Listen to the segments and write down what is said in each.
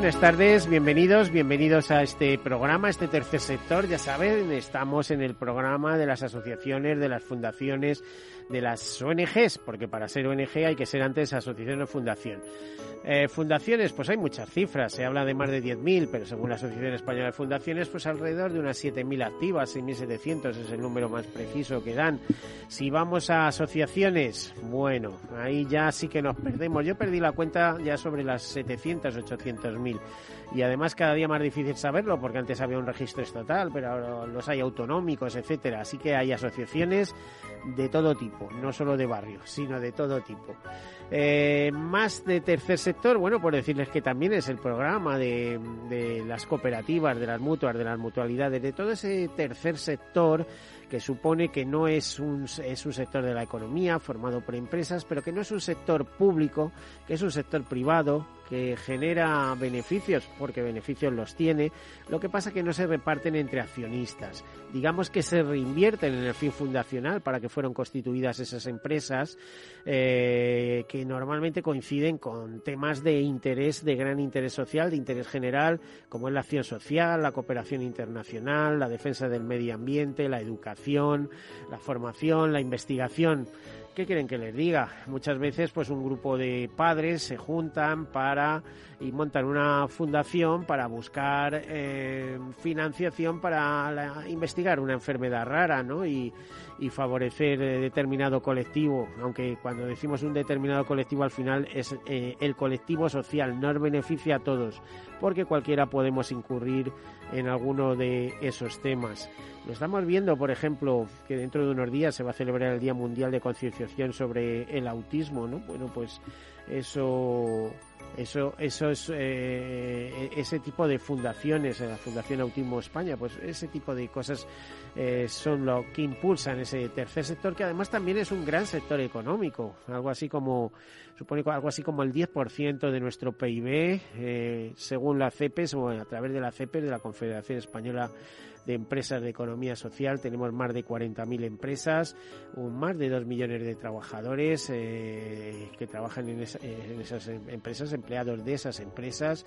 Buenas tardes, bienvenidos, bienvenidos a este programa, este tercer sector. Ya saben, estamos en el programa de las asociaciones, de las fundaciones, de las ONGs, porque para ser ONG hay que ser antes asociación o fundación. Eh, fundaciones, pues hay muchas cifras, se habla de más de 10.000, pero según la Asociación Española de Fundaciones, pues alrededor de unas 7.000 activas, 6.700 es el número más preciso que dan. Si vamos a asociaciones, bueno, ahí ya sí que nos perdemos. Yo perdí la cuenta ya sobre las 700, 800.000 y además cada día más difícil saberlo porque antes había un registro estatal, pero ahora los hay autonómicos, etcétera. Así que hay asociaciones de todo tipo, no solo de barrio, sino de todo tipo. Eh, más de tercer sector, bueno, por decirles que también es el programa de, de las cooperativas, de las mutuas, de las mutualidades, de todo ese tercer sector que supone que no es un, es un sector de la economía formado por empresas, pero que no es un sector público, que es un sector privado, que genera beneficios, porque beneficios los tiene, lo que pasa que no se reparten entre accionistas. Digamos que se reinvierten en el fin fundacional para que fueron constituidas esas empresas, eh, que normalmente coinciden con temas de interés, de gran interés social, de interés general, como es la acción social, la cooperación internacional, la defensa del medio ambiente, la educación, la formación, la investigación. ¿Qué quieren que les diga? Muchas veces pues un grupo de padres se juntan para y montan una fundación para buscar eh, financiación para investigar una enfermedad rara, ¿no? Y, y favorecer eh, determinado colectivo, aunque cuando decimos un determinado colectivo al final es eh, el colectivo social, nos beneficia a todos, porque cualquiera podemos incurrir en alguno de esos temas. Lo estamos viendo, por ejemplo, que dentro de unos días se va a celebrar el Día Mundial de Concienciación sobre el autismo, ¿no? Bueno, pues eso eso, eso es eh, ese tipo de fundaciones, la Fundación Autismo España, pues ese tipo de cosas eh, son lo que impulsan ese tercer sector, que además también es un gran sector económico, algo así como supone algo así como el 10% de nuestro PIB, eh, según la CEPES o a través de la CEPES, de la Confederación Española de empresas de economía social. Tenemos más de 40.000 empresas, un, más de 2 millones de trabajadores eh, que trabajan en, en, esas empresas, empleados de esas empresas.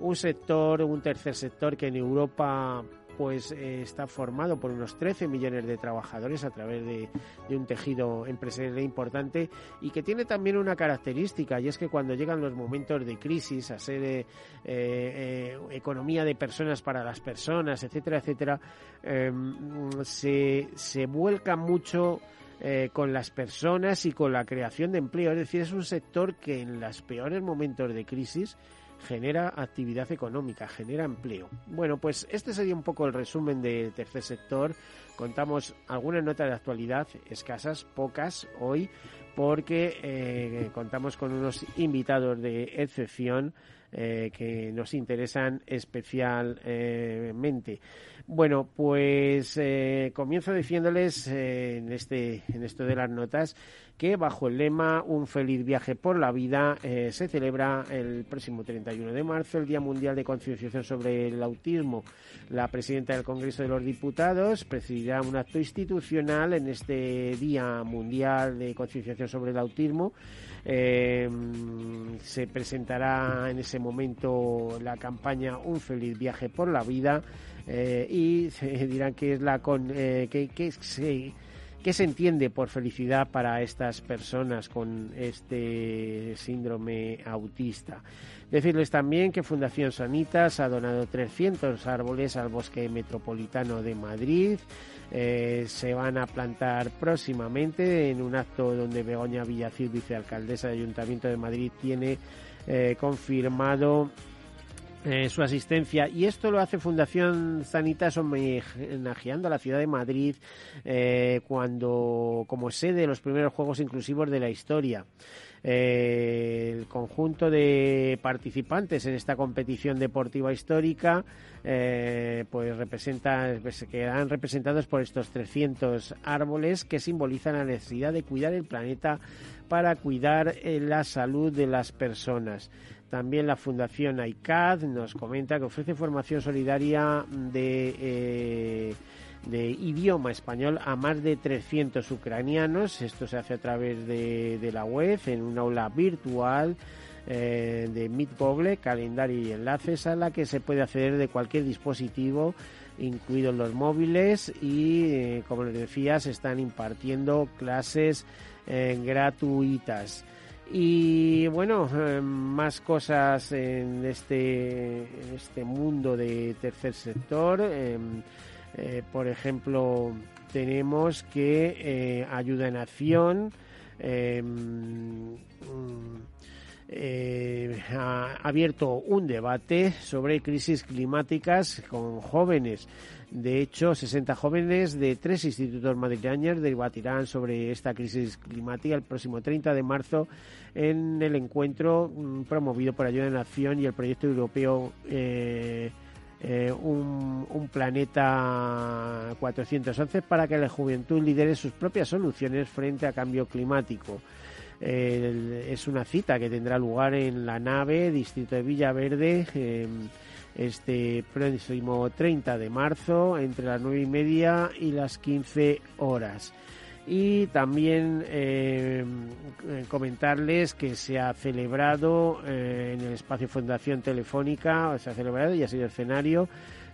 Un sector, un tercer sector que en Europa pues eh, está formado por unos 13 millones de trabajadores a través de, un tejido empresarial importante y que tiene también una característica y es que cuando llegan los momentos de crisis a ser eh, eh, economía de personas para las personas, etcétera, etcétera, se, se vuelca mucho con las personas y con la creación de empleo. Es decir, es un sector que en los peores momentos de crisis genera actividad económica, genera empleo. Bueno, pues este sería un poco el resumen del tercer sector. Contamos algunas notas de actualidad, escasas, pocas hoy, porque eh, contamos con unos invitados de excepción eh, que nos interesan especialmente. Bueno, pues eh, comienzo diciéndoles eh, en este en esto de las notas que bajo el lema Un feliz viaje por la vida se celebra el próximo 31 de marzo el Día Mundial de Concienciación sobre el Autismo. La presidenta del Congreso de los Diputados presidirá un acto institucional en este Día Mundial de Concienciación sobre el Autismo. Eh, se presentará en ese momento la campaña Un feliz viaje por la vida eh, y se dirán que es la con, eh, que, que ¿Qué se entiende por felicidad para estas personas con este síndrome autista? Decirles también que Fundación Sanitas ha donado 300 árboles al Bosque Metropolitano de Madrid. Eh, se van a plantar próximamente en un acto donde Begoña Villacir, vicealcaldesa del Ayuntamiento de Madrid, tiene eh, confirmado eh, su asistencia y esto lo hace Fundación Sanitas homenajeando a la ciudad de Madrid eh, cuando como sede de los primeros Juegos Inclusivos de la historia. Eh, el conjunto de participantes en esta competición deportiva histórica pues representa, pues, quedan representados por estos 300 árboles que simbolizan la necesidad de cuidar el planeta para cuidar la salud de las personas. También la Fundación ICAD nos comenta que ofrece formación solidaria de, eh, idioma español a más de 300 ucranianos. Esto se hace a través de, la web, en un aula virtual. Eh, de Meet Google, calendario y enlaces a la que se puede acceder de cualquier dispositivo, incluidos los móviles y, eh, como les decía, se están impartiendo clases gratuitas. Y bueno, eh, más cosas en este, en este mundo de tercer sector. Em, eh, por ejemplo, tenemos que eh, Ayuda en Acción em, ha abierto un debate sobre crisis climáticas con jóvenes de hecho, 60 jóvenes de tres institutos madrileños debatirán sobre esta crisis climática el próximo 30 de marzo en el encuentro mm, promovido por Ayuda de Nación y el proyecto europeo eh, eh, un, planeta 411 para que la juventud lidere sus propias soluciones frente a cambio climático. es una cita que tendrá lugar en la nave Distrito de Villaverde. Este próximo 30 de marzo entre las 9 y media y las 15 horas. Y también eh, comentarles que se ha celebrado eh, en el espacio Fundación Telefónica, se ha celebrado y ha sido escenario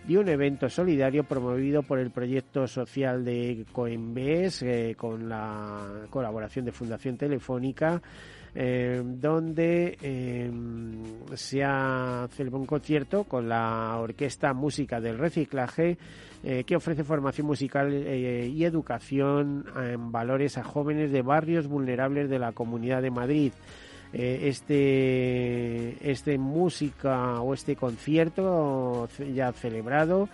de un evento solidario promovido por el proyecto social de Coembes eh, con la colaboración de Fundación Telefónica eh, donde eh, se ha celebrado un concierto con la Orquesta Música del Reciclaje eh, que ofrece formación musical y educación en valores a jóvenes de barrios vulnerables de la Comunidad de Madrid. este, este música o este concierto ya celebrado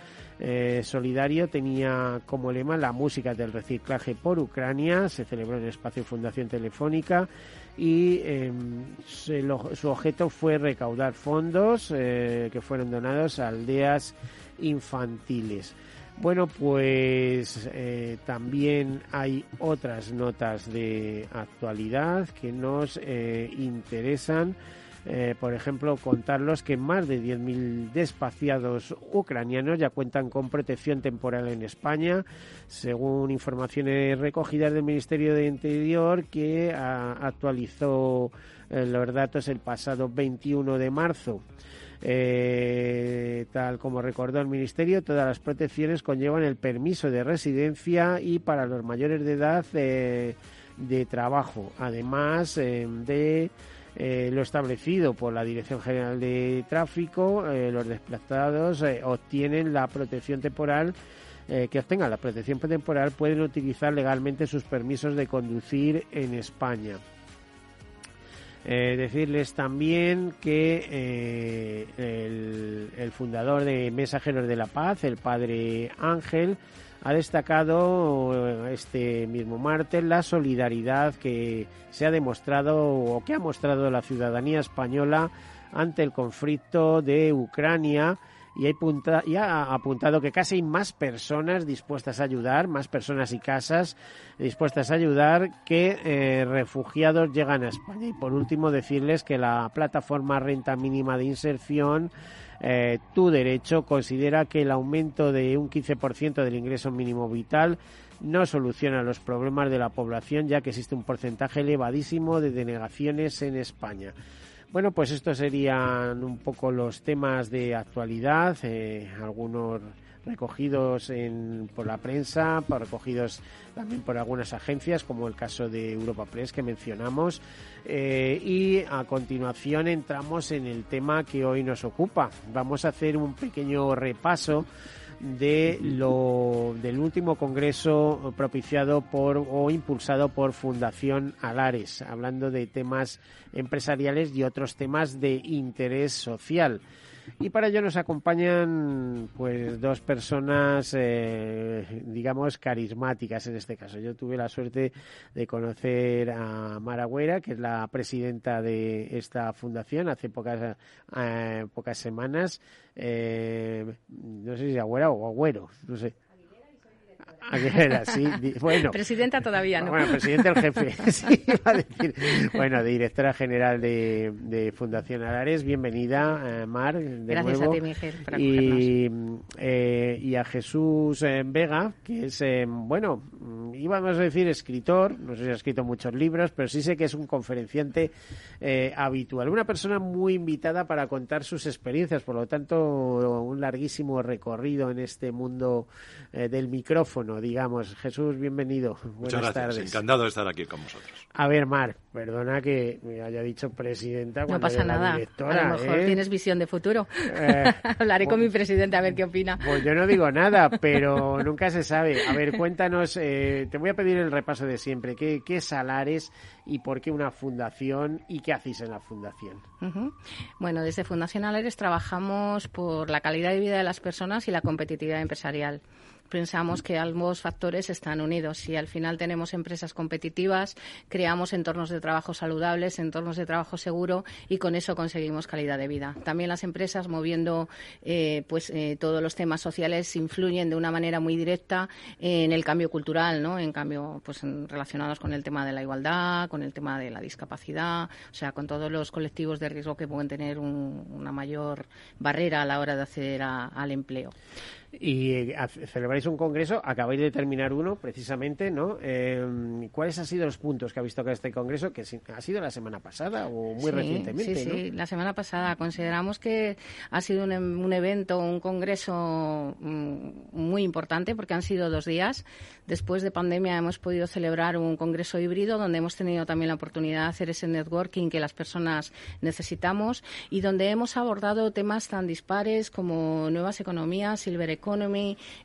solidario tenía como lema la música del reciclaje por Ucrania, se celebró en el espacio Fundación Telefónica y em, su objeto fue recaudar fondos eh, que fueron donados a aldeas infantiles. Bueno, pues eh, también hay otras notas de actualidad que nos eh, interesan. Eh, por ejemplo, contarlos que más de 10.000 despaciados ucranianos ya cuentan con protección temporal en España, según informaciones recogidas del Ministerio de Interior que actualizó eh, los datos el pasado 21 de marzo. Eh, tal como recordó el Ministerio, todas las protecciones conllevan el permiso de residencia y para los mayores de edad de trabajo, además de eh, lo establecido por la Dirección General de Tráfico, eh, los desplazados eh, obtienen la protección temporal. que obtengan la protección temporal pueden utilizar legalmente sus permisos de conducir en España. decirles también que el, el, fundador de Mensajeros de la Paz, el padre Ángel, ha destacado este mismo martes la solidaridad que se ha demostrado o que ha mostrado la ciudadanía española ante el conflicto de Ucrania y, ha apuntado que casi hay más personas dispuestas a ayudar, más personas y casas dispuestas a ayudar que eh, refugiados llegan a España. Y por último decirles que la plataforma renta mínima de inserción eh, tu derecho considera que el aumento de un 15% del ingreso mínimo vital no soluciona los problemas de la población ya que existe un porcentaje elevadísimo de denegaciones en España. Bueno, pues estos serían un poco los temas de actualidad, eh, algunos recogidos en, por la prensa, recogidos también por algunas agencias, como el caso de Europa Press que mencionamos. Eh, y a continuación entramos en el tema que hoy nos ocupa. Vamos a hacer un pequeño repaso de lo del último congreso propiciado por o impulsado por Fundación Alares, hablando de temas empresariales y otros temas de interés social. Y para ello nos acompañan pues dos personas, eh, digamos, carismáticas en este caso. Yo tuve la suerte de conocer a Mara que es la presidenta de esta fundación, hace pocas, eh, pocas semanas. Eh, no sé si Agüera o Agüero, no sé. Bueno. Presidenta todavía, ¿no? Bueno, presidente el jefe, sí, iba a decir. Bueno, directora general de, de Fundación Alares, bienvenida, eh, Mar, de Gracias nuevo. a ti, Miguel, por y, eh, y a Jesús eh, Vega, que es, bueno, mm, íbamos a decir escritor, no sé si ha escrito muchos libros, pero sí sé que es un conferenciante habitual. Una persona muy invitada para contar sus experiencias, por lo tanto, un larguísimo recorrido en este mundo del micrófono, digamos. Jesús, bienvenido. Muchas Buenas gracias. tardes. Encantado de estar aquí con vosotros. A ver, Mar, perdona que me haya dicho presidenta No cuando pasa era nada. directora, a lo mejor ¿eh? tienes visión de futuro. Eh, Hablaré con mi presidente a ver qué opina. Pues yo no digo nada, pero nunca se sabe. A ver, cuéntanos, eh, te voy a pedir el repaso de siempre. ¿Qué, ¿Qué es Alares y por qué una fundación y qué hacéis en la fundación? Bueno, desde Fundación Aleres trabajamos por la calidad de vida de las personas y la competitividad empresarial. Pensamos que ambos factores están unidos. Si al final tenemos empresas competitivas, creamos entornos de trabajo saludables, entornos de trabajo seguro y con eso conseguimos calidad de vida. También las empresas, moviendo eh, pues eh, todos los temas sociales, influyen de una manera muy directa en el cambio cultural, ¿no? En cambio, pues en- relacionados con el tema de la igualdad, con el tema de la discapacidad, o sea, con todos los colectivos de riesgo que pueden tener un- una mayor barrera a la hora de acceder al empleo. Y eh, celebráis un congreso, acabáis de terminar uno, precisamente, ¿no? Eh, ¿Cuáles han sido los puntos que habéis tocado este congreso? Que ha sido la semana pasada o muy Sí, recientemente, sí, ¿no? sí, la semana pasada. Consideramos que ha sido un, em- un evento, un congreso mm, muy importante porque han sido dos días. Después de pandemia hemos podido celebrar un congreso híbrido donde hemos tenido también la oportunidad de hacer ese networking que las personas necesitamos y donde hemos abordado temas tan dispares como nuevas economías, silver economy,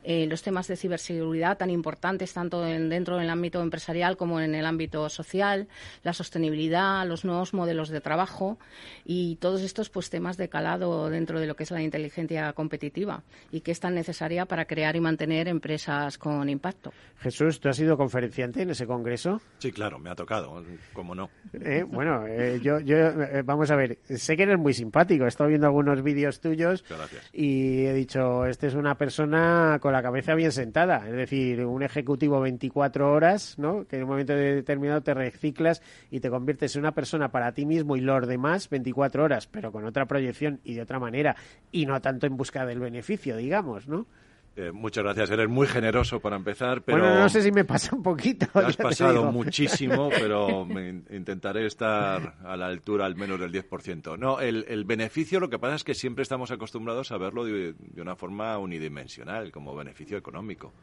eh, los temas de ciberseguridad tan importantes tanto en- dentro del ámbito empresarial como en el ámbito social, la sostenibilidad, los nuevos modelos de trabajo y todos estos pues temas de calado dentro de lo que es la inteligencia competitiva y que es tan necesaria para crear y mantener empresas con impacto. Jesús, ¿tú has sido conferenciante en ese congreso? Sí, claro, me ha tocado, cómo no. Eh, bueno, eh, yo, yo eh, vamos a ver, sé que eres muy simpático, he estado viendo algunos vídeos tuyos gracias. y he dicho, este es una persona con la cabeza bien sentada, es decir, un ejecutivo 24 horas, ¿no? Que en un momento determinado te reciclas y te conviertes en una persona para ti mismo y los demás 24 horas, pero con otra proyección y de otra manera y no tanto en busca del beneficio, digamos, ¿no? Eh, muchas gracias, eres muy generoso para empezar, pero Bueno, no sé si me pasa un poquito. te has pasado muchísimo, pero me in- intentaré estar a la altura al menos del 10%. No, el, el beneficio lo que pasa es que siempre estamos acostumbrados a verlo de, de una forma unidimensional, como beneficio económico,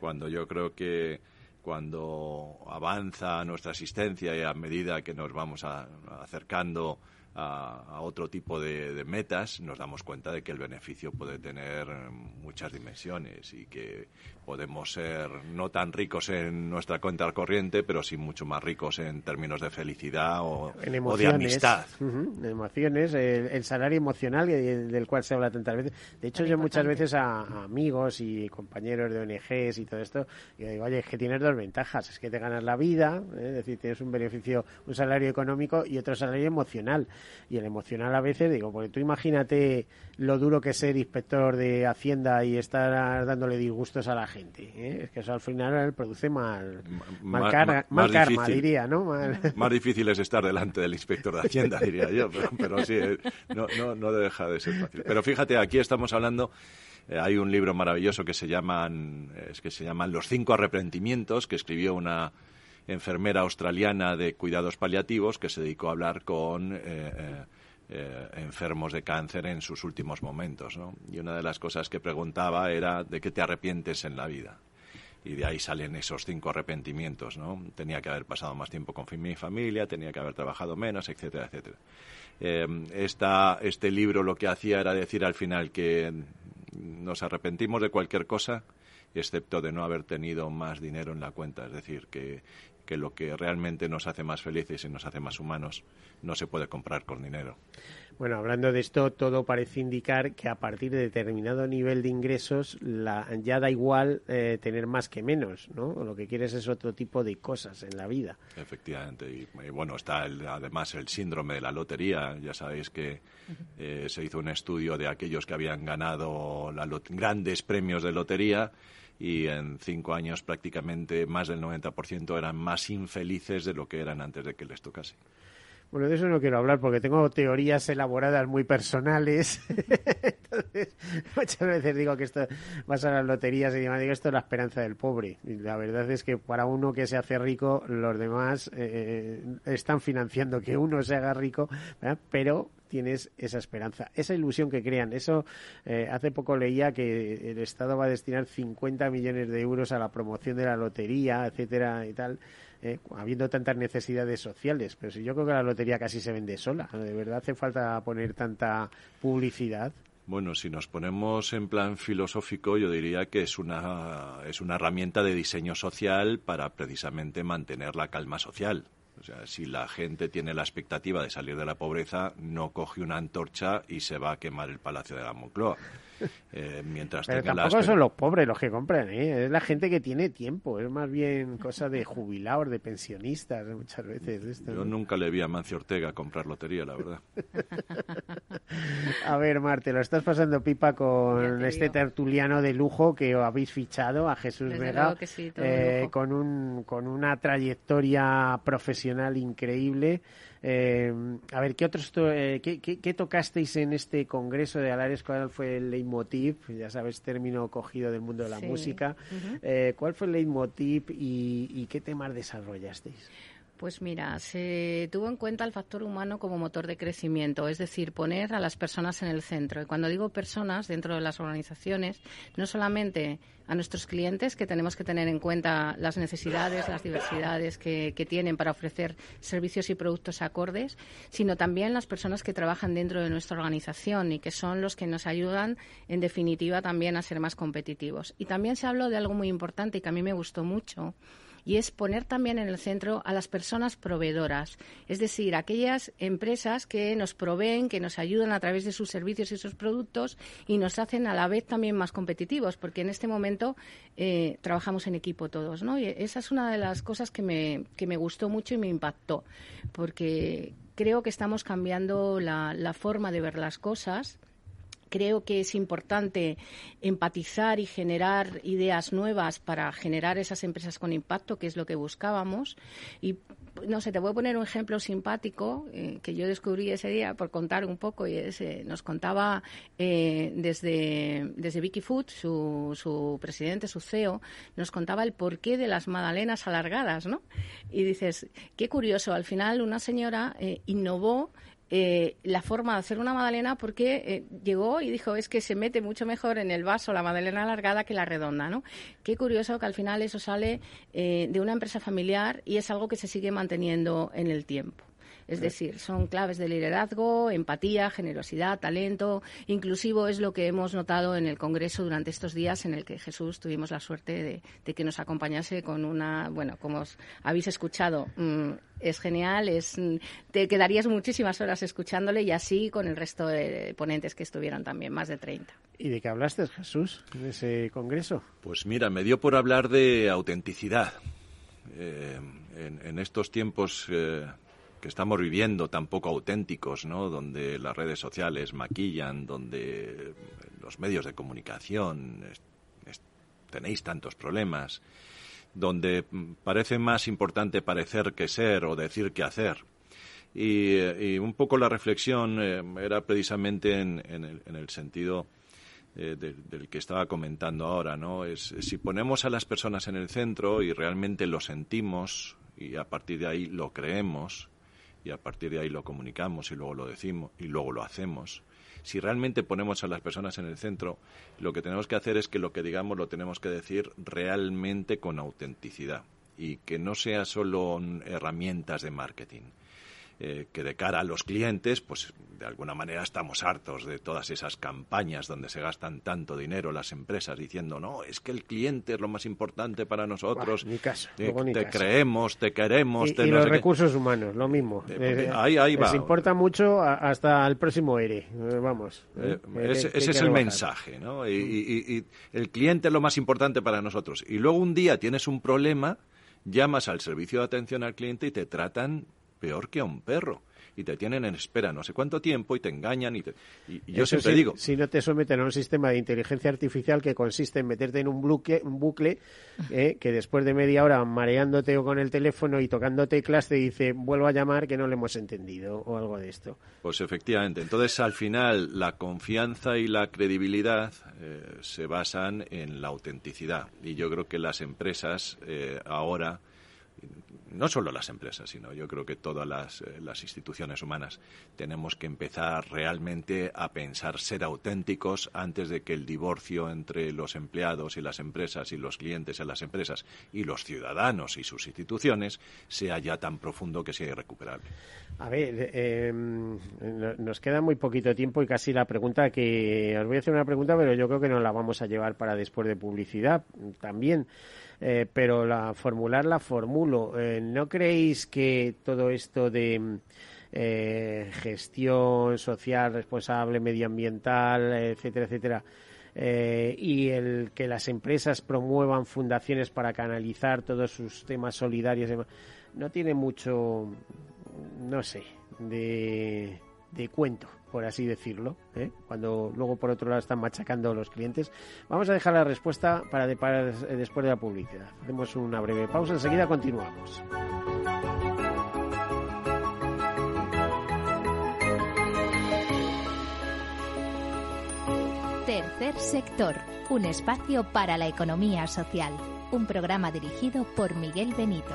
cuando yo creo que cuando avanza nuestra asistencia y a medida que nos vamos a- acercando a, a otro tipo de, de metas, nos damos cuenta de que el beneficio puede tener eh, muchas dimensiones y que podemos ser no tan ricos en nuestra cuenta corriente, pero sí mucho más ricos en términos de felicidad o, en o de amistad. En emociones, el, el salario emocional que- del cual se habla tantas veces. De hecho, yo muchas veces a, a amigos y compañeros de ONGs y todo esto, yo digo, oye, es que tienes dos ventajas, es que te ganas la vida, ¿eh? es decir, tienes un beneficio, un salario económico y otro salario emocional. Y el emocional a veces, digo, porque tú imagínate lo duro que es ser inspector de Hacienda y estar dándole disgustos a la gente. ¿eh? Es que eso al final produce mal, mal, más karma, difícil. diría, ¿no? Más difícil es estar delante del inspector de Hacienda, diría yo, pero, pero sí, eh, no, no, no deja de ser fácil. Pero fíjate, aquí estamos hablando, eh, hay un libro maravilloso que se llaman, es que se llaman Los cinco arrepentimientos, que escribió una enfermera australiana de cuidados paliativos que se dedicó a hablar con eh, eh, eh, enfermos de cáncer en sus últimos momentos. ¿no? Y una de las cosas que preguntaba era de qué te arrepientes en la vida. Y de ahí salen esos cinco arrepentimientos. ¿no? Tenía que haber pasado más tiempo con mi familia, tenía que haber trabajado menos, etcétera, etcétera. Eh, este libro lo que hacía era decir al final que nos arrepentimos de cualquier cosa excepto de no haber tenido más dinero en la cuenta. Es decir, que que lo que realmente nos hace más felices y nos hace más humanos no se puede comprar con dinero. Bueno, hablando de esto, todo parece indicar que a partir de determinado nivel de ingresos la, ya da igual eh, tener más que menos, ¿no? Lo que quieres es otro tipo de cosas en la vida. Efectivamente. Y, bueno, está además el síndrome de la lotería. Ya sabéis que eh, se hizo un estudio de aquellos que habían ganado la grandes premios de lotería y en cinco años prácticamente más del 90% eran más infelices de lo que eran antes de que les tocase. Bueno, de eso no quiero hablar porque tengo teorías elaboradas muy personales. Entonces, muchas veces digo que esto vas a las loterías y digo, esto es la esperanza del pobre. Y la verdad es que para uno que se hace rico, los demás eh, están financiando que uno se haga rico, pero tienes esa esperanza, esa ilusión que crean. Eso, eh, hace poco leía que el Estado va a destinar 50 millones de euros a la promoción de la lotería, etcétera y tal. Eh, habiendo tantas necesidades sociales. Pero si yo creo que la lotería casi se vende sola, ¿de verdad hace falta poner tanta publicidad? Bueno, si nos ponemos en plan filosófico, yo diría que es una, es una herramienta de diseño social para precisamente mantener la calma social. O sea, si la gente tiene la expectativa de salir de la pobreza, no coge una antorcha y se va a quemar el Palacio de la Moncloa. Eh, mientras Pero tampoco son los pobres los que compran, ¿eh? es la gente que tiene tiempo, es más bien cosa de jubilados, de pensionistas muchas veces. Yo nunca le vi a Mancio Ortega comprar lotería, la verdad. a ver, Marte, lo estás pasando pipa con este tertuliano de lujo que habéis fichado a Jesús Vega, eh, con, un, con una trayectoria profesional increíble. Eh, a ver, ¿qué otros eh, qué, tocasteis en este congreso de Alares? ¿Cuál fue el leitmotiv? Ya sabes, término cogido del mundo de la música. Eh, ¿Cuál fue el leitmotiv y, y qué temas desarrollasteis? Pues mira, se tuvo en cuenta el factor humano como motor de crecimiento, es decir, poner a las personas en el centro. Y cuando digo personas dentro de las organizaciones, no solamente a nuestros clientes, que tenemos que tener en cuenta las necesidades, las diversidades que, tienen para ofrecer servicios y productos acordes, sino también las personas que trabajan dentro de nuestra organización y que son los que nos ayudan, en definitiva, también a ser más competitivos. Y también se habló de algo muy importante y que a mí me gustó mucho, y es poner también en el centro a las personas proveedoras, es decir, aquellas empresas que nos proveen, que nos ayudan a través de sus servicios y sus productos y nos hacen a la vez también más competitivos, porque en este momento eh, trabajamos en equipo todos, ¿no? Y esa es una de las cosas que me, que me gustó mucho y me impactó, porque creo que estamos cambiando la, la forma de ver las cosas creo que es importante empatizar y generar ideas nuevas para generar esas empresas con impacto, que es lo que buscábamos. Y no sé, te voy a poner un ejemplo simpático eh, que yo descubrí ese día por contar un poco y eh, nos contaba eh, desde, desde Vicky Food, su, su presidente, su CEO, nos contaba el porqué de las magdalenas alargadas, ¿no? Y dices, qué curioso, al final una señora innovó eh, la forma de hacer una magdalena porque eh, llegó y dijo es que se mete mucho mejor en el vaso la magdalena alargada que la redonda, ¿no? Qué curioso que al final eso sale eh, de una empresa familiar y es algo que se sigue manteniendo en el tiempo. Es decir, son claves de liderazgo, empatía, generosidad, talento. Inclusivo es lo que hemos notado en el Congreso durante estos días en el que Jesús tuvimos la suerte de, que nos acompañase con una, bueno, como os habéis escuchado, mm, es genial, es, te quedarías muchísimas horas escuchándole y así con el resto de ponentes que estuvieron también, más de 30. ¿Y de qué hablaste, Jesús, en ese congreso? Pues mira, me dio por hablar de autenticidad. Eh, en, estos tiempos eh, que estamos viviendo tan poco auténticos, ¿no? Donde las redes sociales maquillan, donde los medios de comunicación tenéis tantos problemas, donde parece más importante parecer que ser o decir que hacer. Y, un poco la reflexión eh, era precisamente en, el, sentido eh, del que estaba comentando ahora, ¿no? Es si ponemos a las personas en el centro y realmente lo sentimos y a partir de ahí lo creemos, y a partir de ahí lo comunicamos y luego lo decimos y luego lo hacemos, si realmente ponemos a las personas en el centro, lo que tenemos que hacer es que lo que digamos lo tenemos que decir realmente con autenticidad y que no sea solo herramientas de marketing. Eh, que de cara a los clientes, pues de alguna manera estamos hartos de todas esas campañas donde se gastan tanto dinero las empresas diciendo, no, es que el cliente es lo más importante para nosotros. ni caso, eh, te creemos, te queremos. Y, los recursos humanos, lo mismo. Eh, ahí, ahí va. Les importa mucho hasta el próximo ERE, vamos. ese, es el mensaje, ¿no? y el cliente es lo más importante para nosotros. Y luego un día tienes un problema llamas al servicio de atención al cliente y te tratan peor que a un perro. Y te tienen en espera no sé cuánto tiempo y te engañan y, yo siempre digo si no te someten a un sistema de inteligencia artificial que consiste en meterte en un bucle, un bucle eh, que después de media hora mareándote o con el teléfono y tocando teclas te dice vuelvo a llamar que no le hemos entendido o algo de esto. Pues efectivamente entonces al final la confianza y la credibilidad eh, se basan en la autenticidad. Y yo creo que las empresas eh, ahora no solo las empresas, sino yo creo que todas las, eh, las, instituciones humanas tenemos que empezar realmente a pensar ser auténticos antes de que el divorcio entre los empleados y las empresas y los clientes en las empresas y los ciudadanos y sus instituciones sea ya tan profundo que sea irrecuperable. A ver, em, nos queda muy poquito tiempo y casi la pregunta que os voy a hacer una pregunta, pero yo creo que nos la vamos a llevar para después de publicidad también. Eh, pero la formular la formulo. Eh, ¿No creéis que todo esto de eh, gestión social responsable, medioambiental, etcétera, etcétera, y el que las empresas promuevan fundaciones para canalizar todos sus temas solidarios, no tiene mucho, no sé, de cuento? Por así decirlo, ¿eh? cuando luego por otro lado están machacando los clientes. Vamos a dejar la respuesta para, después de la publicidad. Hacemos una breve pausa, enseguida continuamos. Tercer sector, un espacio para la economía social. Un programa dirigido por Miguel Benito.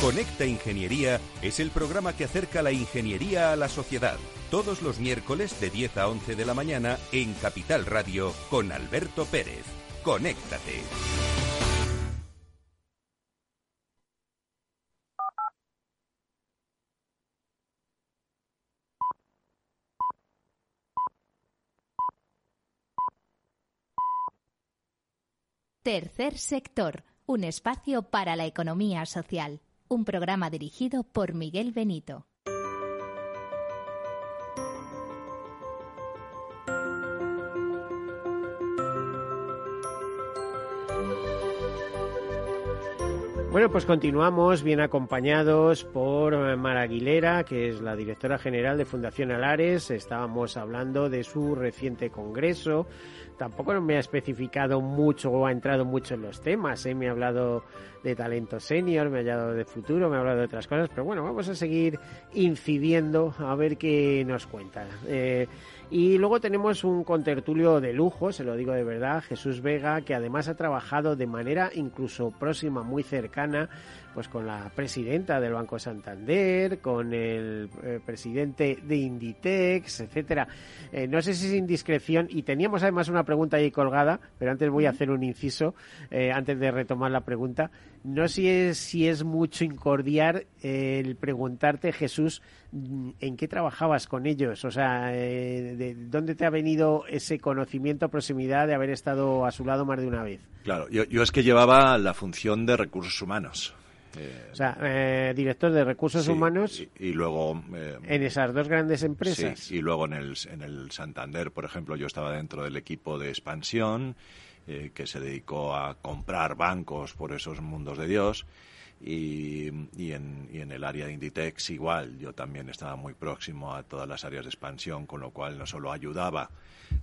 Conecta Ingeniería es el programa que acerca la ingeniería a la sociedad. Todos los miércoles de 10 a 11 de la mañana en Capital Radio con Alberto Pérez. Conéctate. Tercer sector, un espacio para la economía social. Un programa dirigido por Miguel Benito. Bueno, pues continuamos bien acompañados por eh, Mara Aguilera, que es la directora general de Fundación Alares. Estábamos hablando de su reciente congreso. Tampoco me ha especificado mucho o ha entrado mucho en los temas. ¿eh? Me ha hablado de talento senior, me ha hablado de futuro, me ha hablado de otras cosas. Pero bueno, vamos a seguir incidiendo a ver qué nos cuenta. Eh, y luego tenemos un contertulio de lujo, se lo digo de verdad, Jesús Vega, que además ha trabajado de manera incluso próxima, muy cercana, pues con la presidenta del Banco Santander, con el eh, presidente de Inditex, etcétera. Eh, no sé si es indiscreción y teníamos además una pregunta ahí colgada, pero antes voy a hacer un inciso eh, antes de retomar la pregunta. No sé si es mucho incordiar el preguntarte, Jesús, ¿en qué trabajabas con ellos? O sea, ¿de dónde te ha venido ese conocimiento, proximidad de haber estado a su lado más de una vez? Claro, yo, yo es que llevaba la función de recursos humanos. o sea, eh, director de recursos sí, humanos y, y luego eh, en esas dos grandes empresas. Sí, y luego en el, en el Santander, por ejemplo, yo estaba dentro del equipo de expansión eh, que se dedicó a comprar bancos por esos mundos de Dios. Y, y, en, y en el área de Inditex igual, yo también estaba muy próximo a todas las áreas de expansión, con lo cual no solo ayudaba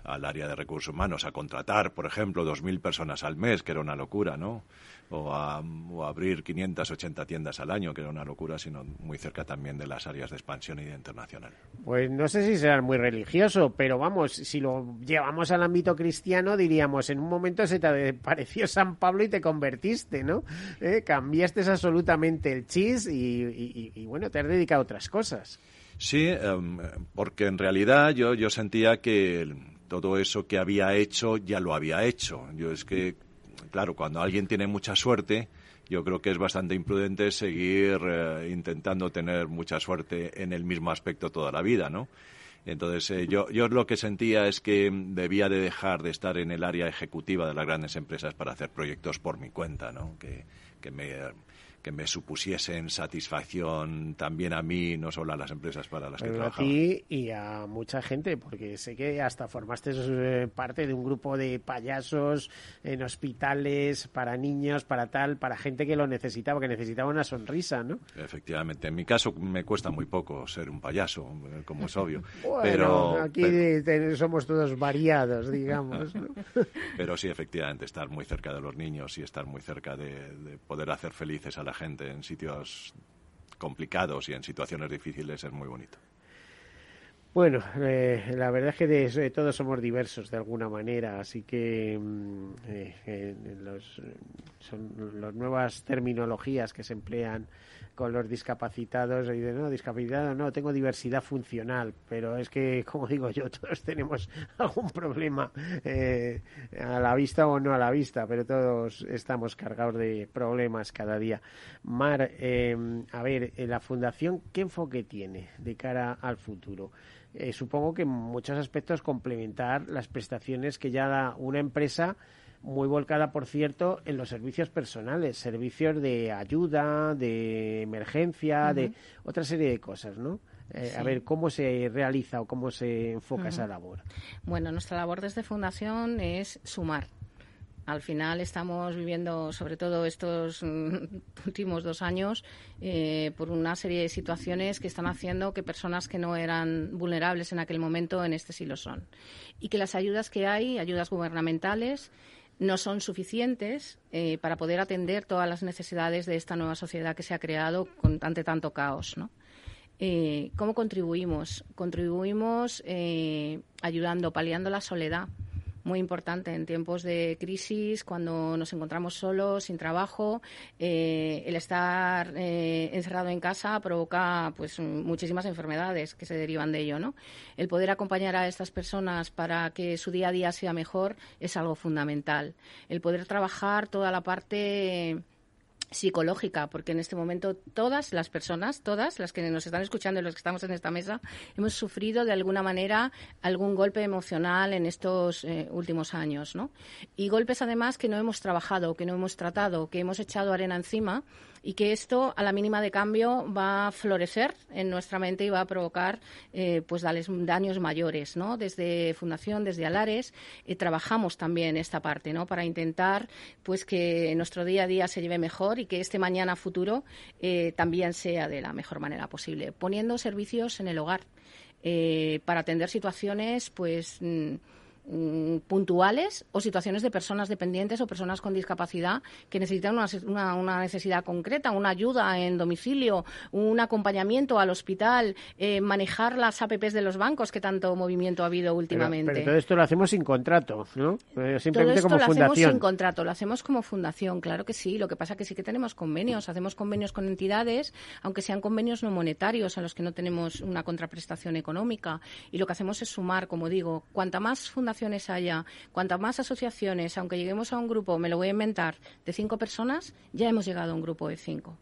al área de recursos humanos a contratar, por ejemplo, 2.000 personas al mes, que era una locura, ¿no? O a, o abrir 580 tiendas al año, que era una locura, sino muy cerca también de las áreas de expansión y de internacional. Pues no sé si será muy religioso, pero vamos, si lo llevamos al ámbito cristiano, diríamos, en un momento se te pareció San Pablo y te convertiste, ¿no? ¿Eh? Cambiaste absolutamente el chis y, y, y, bueno, te has dedicado a otras cosas. Sí, um, porque en realidad yo, yo sentía que todo eso que había hecho ya lo había hecho. Yo es que, claro, cuando alguien tiene mucha suerte, yo creo que es bastante imprudente seguir eh, intentando tener mucha suerte en el mismo aspecto toda la vida, ¿no? Entonces, eh, yo, yo lo que sentía es que debía de dejar de estar en el área ejecutiva de las grandes empresas para hacer proyectos por mi cuenta, ¿no? Que, que me que me supusiesen satisfacción también a mí, no solo a las empresas para las que a trabajaba. ti y a mucha gente, porque sé que hasta formaste eh, parte de un grupo de payasos en hospitales para niños, para tal, para gente que lo necesitaba, que necesitaba una sonrisa, ¿no? Efectivamente, en mi caso me cuesta muy poco ser un payaso, como es obvio. Bueno, pero aquí pero, somos todos variados, digamos. ¿no? pero sí, efectivamente, estar muy cerca de los niños y estar muy cerca de, de poder hacer felices a la gente en sitios complicados y en situaciones difíciles es muy bonito. Bueno, eh, la verdad es que de, todos somos diversos de alguna manera, así que eh, eh, los, son las nuevas terminologías que se emplean con los discapacitados, y de no, discapacitado no, tengo diversidad funcional, pero es que, como digo yo, todos tenemos algún problema a la vista o no a la vista, pero todos estamos cargados de problemas cada día. Mar, a ver, la Fundación, ¿qué enfoque tiene de cara al futuro? Eh, supongo que en muchos aspectos complementar las prestaciones que ya da una empresa muy volcada, por cierto, en los servicios personales, servicios de ayuda, de emergencia, uh -huh. de otra serie de cosas, ¿no? Eh, sí. A ver, ¿cómo se realiza o cómo se enfoca uh -huh. esa labor? Bueno, nuestra labor desde Fundación es sumar. Al final estamos viviendo, sobre todo estos últimos dos años, eh, por una serie de situaciones que están haciendo que personas que no eran vulnerables en aquel momento en este sí lo son. Y que las ayudas que hay, ayudas gubernamentales, no son suficientes eh, para poder atender todas las necesidades de esta nueva sociedad que se ha creado con, ante tanto caos. Eh, ¿Cómo contribuimos? Contribuimos ayudando, paliando la soledad, muy importante en tiempos de crisis, cuando nos encontramos solos, sin trabajo. Eh, el estar eh, encerrado en casa provoca pues muchísimas enfermedades que se derivan de ello, ¿no? El poder acompañar a estas personas para que su día a día sea mejor es algo fundamental. El poder trabajar toda la parte psicológica, porque en este momento todas las personas, todas las que nos están escuchando y los que estamos en esta mesa, hemos sufrido de alguna manera algún golpe emocional en estos eh, últimos años, ¿no? Y golpes además que no hemos trabajado, que no hemos tratado, que hemos echado arena encima y que esto a la mínima de cambio va a florecer en nuestra mente y va a provocar eh, pues daños mayores, ¿no? Desde Fundación, desde Alares, eh, trabajamos también esta parte, ¿no? Para intentar pues que nuestro día a día se lleve mejor y que este mañana futuro eh, también sea de la mejor manera posible, poniendo servicios en el hogar para atender situaciones pues mm, Mm, puntuales o situaciones de personas dependientes o personas con discapacidad que necesitan una, una, necesidad concreta, una ayuda en domicilio, un acompañamiento al hospital, eh, manejar las APPs de los bancos que tanto movimiento ha habido últimamente. Pero, todo esto lo hacemos sin contrato, ¿no? Eh, simplemente todo esto lo hacemos sin contrato, lo hacemos como fundación, claro que sí. Lo que pasa es que sí que tenemos convenios, hacemos convenios con entidades, aunque sean convenios no monetarios, a los que no tenemos una contraprestación económica. Y lo que hacemos es sumar, como digo, cuanta más fundación haya, cuantas más asociaciones, aunque lleguemos a un grupo, me lo voy a inventar, de cinco personas, ya hemos llegado a un grupo de cinco.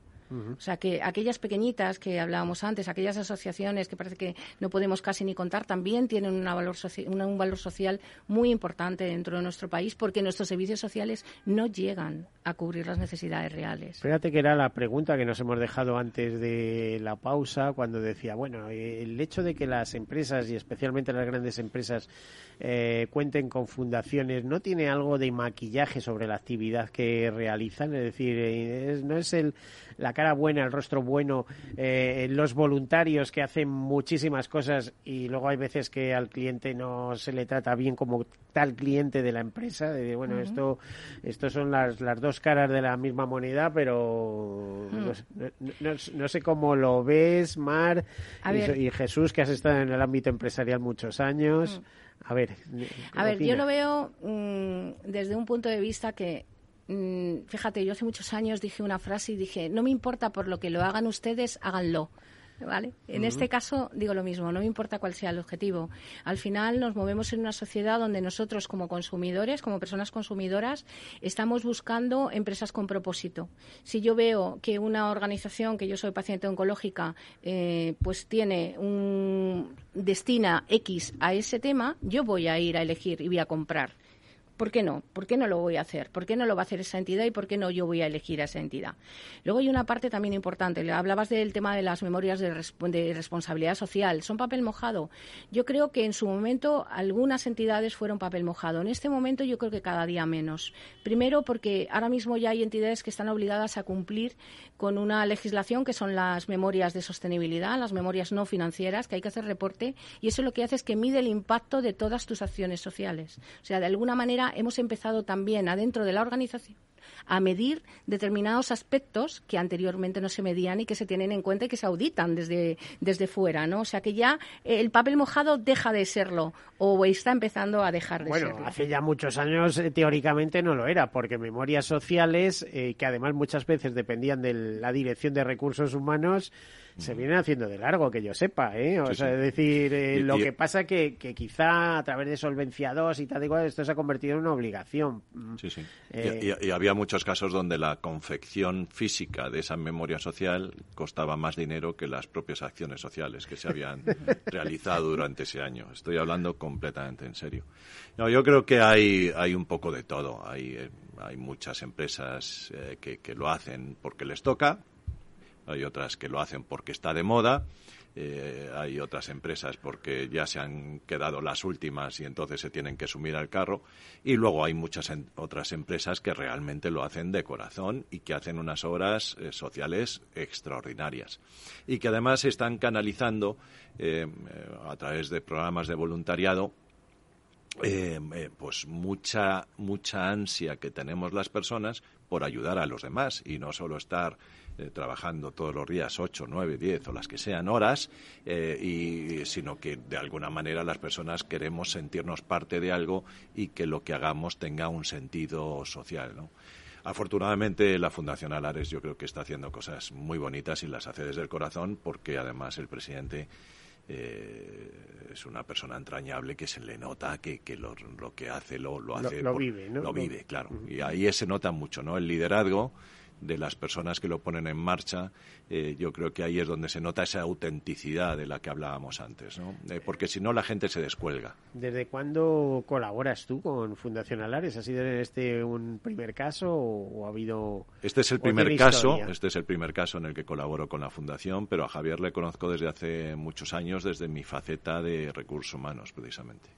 O sea, que aquellas pequeñitas que hablábamos antes, aquellas asociaciones que parece que no podemos casi ni contar, también tienen una valor un valor social muy importante dentro de nuestro país porque nuestros servicios sociales no llegan a cubrir las necesidades reales. Fíjate que era la pregunta que nos hemos dejado antes de la pausa cuando decía, bueno, el hecho de que las empresas y especialmente las grandes empresas eh, cuenten con fundaciones no tiene algo de maquillaje sobre la actividad que realizan, es decir, eh, no es el la cara buena, el rostro bueno, eh, los voluntarios que hacen muchísimas cosas y luego hay veces que al cliente no se le trata bien como tal cliente de la empresa. De, bueno, esto, esto son las, las dos caras de la misma moneda, pero mm. no, sé cómo lo ves, Mar y, Jesús, que has estado en el ámbito empresarial muchos años. Mm. A ver, a ver, yo lo veo mm, desde un punto de vista que Mm, fíjate, yo hace muchos años dije una frase y dije, no me importa por lo que lo hagan ustedes, háganlo. ¿Vale? En este caso digo lo mismo, no me importa cuál sea el objetivo. Al final nos movemos en una sociedad donde nosotros como consumidores, como personas consumidoras, estamos buscando empresas con propósito. Si yo veo que una organización, que yo soy paciente oncológica, eh, pues tiene un destina X a ese tema, yo voy a ir a elegir y voy a comprar. ¿Por qué no? ¿Por qué no lo voy a hacer? ¿Por qué no lo va a hacer esa entidad y por qué no yo voy a elegir a esa entidad? Luego hay una parte también importante. Hablabas del tema de las memorias de, responsabilidad social. ¿Son papel mojado? Yo creo que en su momento algunas entidades fueron papel mojado. En este momento yo creo que cada día menos. Primero porque ahora mismo ya hay entidades que están obligadas a cumplir con una legislación que son las memorias de sostenibilidad, las memorias no financieras, que hay que hacer reporte y eso lo que hace es que mide el impacto de todas tus acciones sociales. O sea, de alguna manera hemos empezado también adentro de la organización a medir determinados aspectos que anteriormente no se medían y que se tienen en cuenta y que se auditan desde, desde fuera, ¿no? O sea que ya el papel mojado deja de serlo o está empezando a dejar de serlo. Bueno, hace ya muchos años eh, teóricamente no lo era, porque memorias sociales, eh, que además muchas veces dependían de la Dirección de Recursos Humanos, se vienen haciendo de largo, que yo sepa, ¿eh? O sea, es decir, eh, lo que pasa que, que quizá a través de Solvencia 2 y tal y cual, esto se ha convertido en una obligación. Sí, sí. Eh, y, había muchos casos donde la confección física de esa memoria social costaba más dinero que las propias acciones sociales que se habían realizado durante ese año. Estoy hablando completamente en serio. No, yo creo que hay, hay un poco de todo. Hay, eh, hay muchas empresas que, que lo hacen porque les toca, hay otras que lo hacen porque está de moda, eh, hay otras empresas porque ya se han quedado las últimas y entonces se tienen que sumir al carro, y luego hay muchas otras empresas que realmente lo hacen de corazón y que hacen unas obras eh, sociales extraordinarias. Y que además están canalizando eh, a través de programas de voluntariado pues mucha mucha ansia que tenemos las personas por ayudar a los demás y no solo estar eh, trabajando todos los días 8, 9, 10 o las que sean horas, eh, y, sino que de alguna manera las personas queremos sentirnos parte de algo y que lo que hagamos tenga un sentido social. ¿no? Afortunadamente la Fundación Alares yo creo que está haciendo cosas muy bonitas y las hace desde el corazón porque además el presidente eh, es una persona entrañable que se le nota que, que lo, que hace lo, lo hace lo, vive ¿no? lo vive claro y ahí se nota mucho no el liderazgo de las personas que lo ponen en marcha, eh, yo creo que ahí es donde se nota esa autenticidad de la que hablábamos antes, ¿no? Eh, porque si no la gente se descuelga. ¿Desde cuándo colaboras tú con Fundación Alares? ¿Ha sido este un primer caso o, ha habido Este es el primer caso, este es el primer caso en el que colaboro con la fundación, pero a Javier le conozco desde hace muchos años desde mi faceta de recursos humanos precisamente.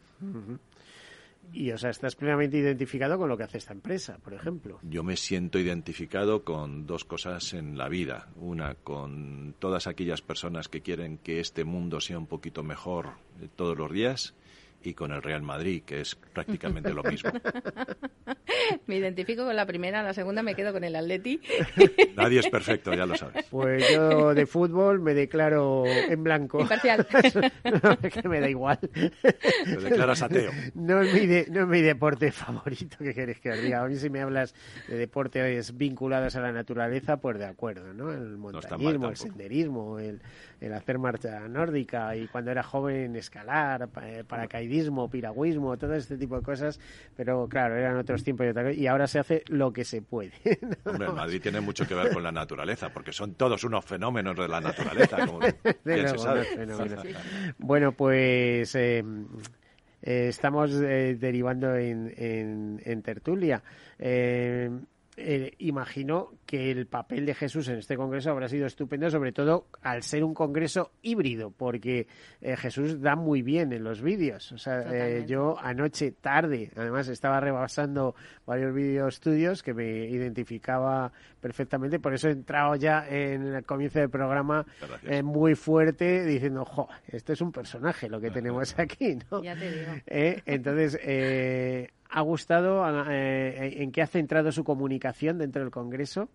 Y, o sea, estás plenamente identificado con lo que hace esta empresa, por ejemplo. Yo me siento identificado con dos cosas en la vida. Una, con todas aquellas personas que quieren que este mundo sea un poquito mejor todos los días y con el Real Madrid, que es prácticamente lo mismo. me identifico con la primera, la segunda me quedo con el Atleti. Nadie es perfecto, ya lo sabes. Pues yo de fútbol me declaro en blanco. Imparcial. no, que me da igual. Te declaras ateo. No es mi, no es mi deporte favorito, que quieres que os diga? A mí si me hablas de deportes vinculados a la naturaleza, pues de acuerdo, ¿no? El montañismo, el senderismo, el, el hacer marcha nórdica y cuando era joven escalar, paracaidismo, piragüismo, todo este tipo de cosas, pero claro, eran otros tiempos y ahora se hace lo que se puede. Hombre, Madrid tiene mucho que ver con la naturaleza, porque son todos unos fenómenos de la naturaleza, como se sabe. Bueno, pues eh, eh, estamos eh, derivando en, en tertulia. Imagino que el papel de Jesús en este congreso habrá sido estupendo, sobre todo al ser un congreso híbrido, porque eh, Jesús da muy bien en los vídeos. O sea, eh, yo anoche tarde, además estaba rebasando varios vídeos estudios que me identificaba perfectamente, por eso he entrado ya en el comienzo del programa eh, muy fuerte diciendo, jo, este es un personaje lo que tenemos aquí, ¿no? Ya te digo. entonces, ¿ha gustado en qué ha centrado su comunicación dentro del Congreso?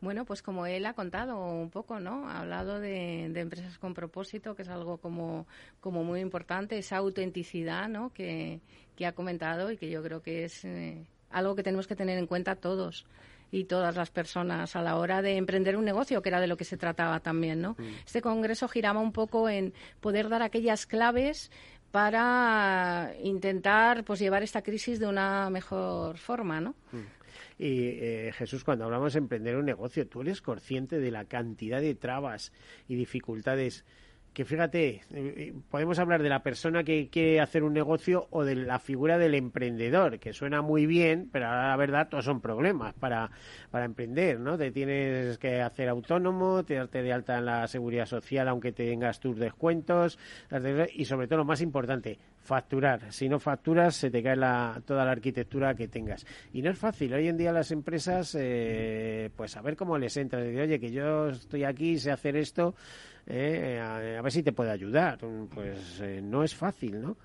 Bueno, pues como él ha contado un poco, ¿no? Ha hablado de, empresas con propósito, que es algo como, como muy importante, esa autenticidad, ¿no? Que, ha comentado y que yo creo que es eh, algo que tenemos que tener en cuenta todos y todas las personas a la hora de emprender un negocio, que era de lo que se trataba también, ¿no? Mm. Este congreso giraba un poco en poder dar aquellas claves para intentar pues llevar esta crisis de una mejor forma, ¿no? Mm. Y eh, Jesús, cuando hablamos de emprender un negocio, ¿tú eres consciente de la cantidad de trabas y dificultades? Que fíjate, eh, eh, podemos hablar de la persona que quiere hacer un negocio o de la figura del emprendedor, que suena muy bien, pero la verdad todos son problemas para, para emprender, ¿no? Te tienes que hacer autónomo, te darte de alta en la seguridad social aunque tengas tus descuentos, y sobre todo lo más importante, facturar. Si no facturas, se te cae la, toda la arquitectura que tengas. Y no es fácil. Hoy en día las empresas, eh, pues a ver cómo les entra. Oye, que yo estoy aquí, sé hacer esto, eh, a, ver si te puede ayudar. Pues eh, no es fácil, ¿no?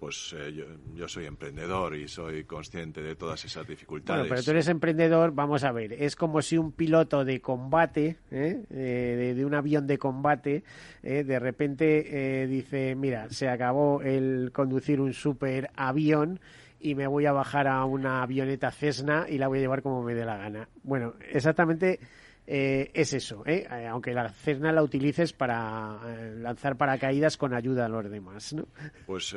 Pues eh, yo, soy emprendedor y soy consciente de todas esas dificultades. Bueno, pero tú eres emprendedor, vamos a ver, es como si un piloto de combate, ¿eh? Eh, de, un avión de combate, de repente dice, mira, se acabó el conducir un super avión y me voy a bajar a una avioneta Cessna y la voy a llevar como me dé la gana. Bueno, exactamente eh, es eso, ¿eh? ¿eh? aunque la Cessna la utilices para eh, lanzar paracaídas con ayuda a los demás. ¿no? Pues,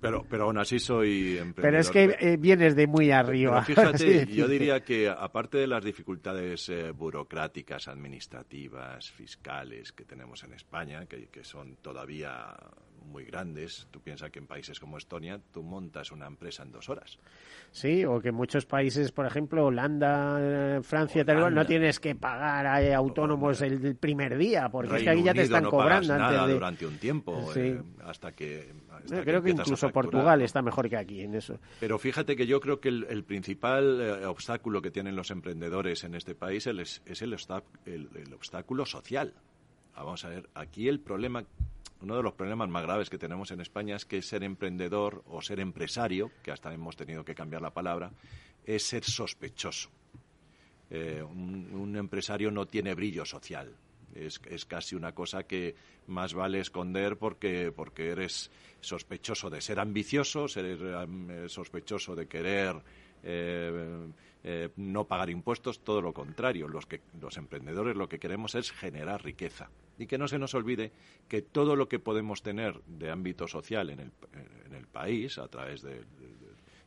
pero, pero aún así soy emprendedor. Pero es que vienes de muy arriba. fíjate, yo diría que aparte de las dificultades burocráticas, administrativas, fiscales que tenemos en España, que, que son todavía muy grandes. Tú piensas que en países como Estonia tú montas una empresa en dos horas. Sí, o que muchos países, por ejemplo, Holanda, Francia, tal no tienes que pagar a autónomos el primer día, porque es que aquí ya te están cobrando. nada durante un tiempo, eh, hasta que... creo que, incluso Portugal está mejor que aquí en eso. Pero fíjate que yo creo que el, principal eh, obstáculo que tienen los emprendedores en este país es, es el, el obstáculo social. Vamos a ver, aquí el problema uno de los problemas más graves que tenemos en España es que ser emprendedor o ser empresario, que hasta hemos tenido que cambiar la palabra, es ser sospechoso. Eh, un, empresario no tiene brillo social. Es, casi una cosa que más vale esconder porque, porque eres sospechoso de ser ambicioso, ser eh, sospechoso de querer eh, no pagar impuestos, todo lo contrario. Los, que, los emprendedores lo que queremos es generar riqueza y que no se nos olvide que todo lo que podemos tener de ámbito social en el, en el país, a través de,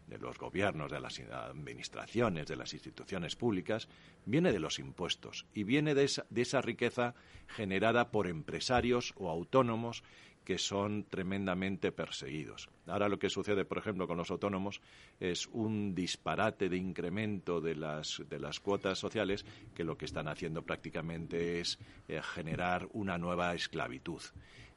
de los gobiernos, de las administraciones, de las instituciones públicas, viene de los impuestos y viene de esa, de esa riqueza generada por empresarios o autónomos que son tremendamente perseguidos. Ahora lo que sucede, por ejemplo, con los autónomos es un disparate de incremento de las, de las cuotas sociales que lo que están haciendo prácticamente es eh, generar una nueva esclavitud.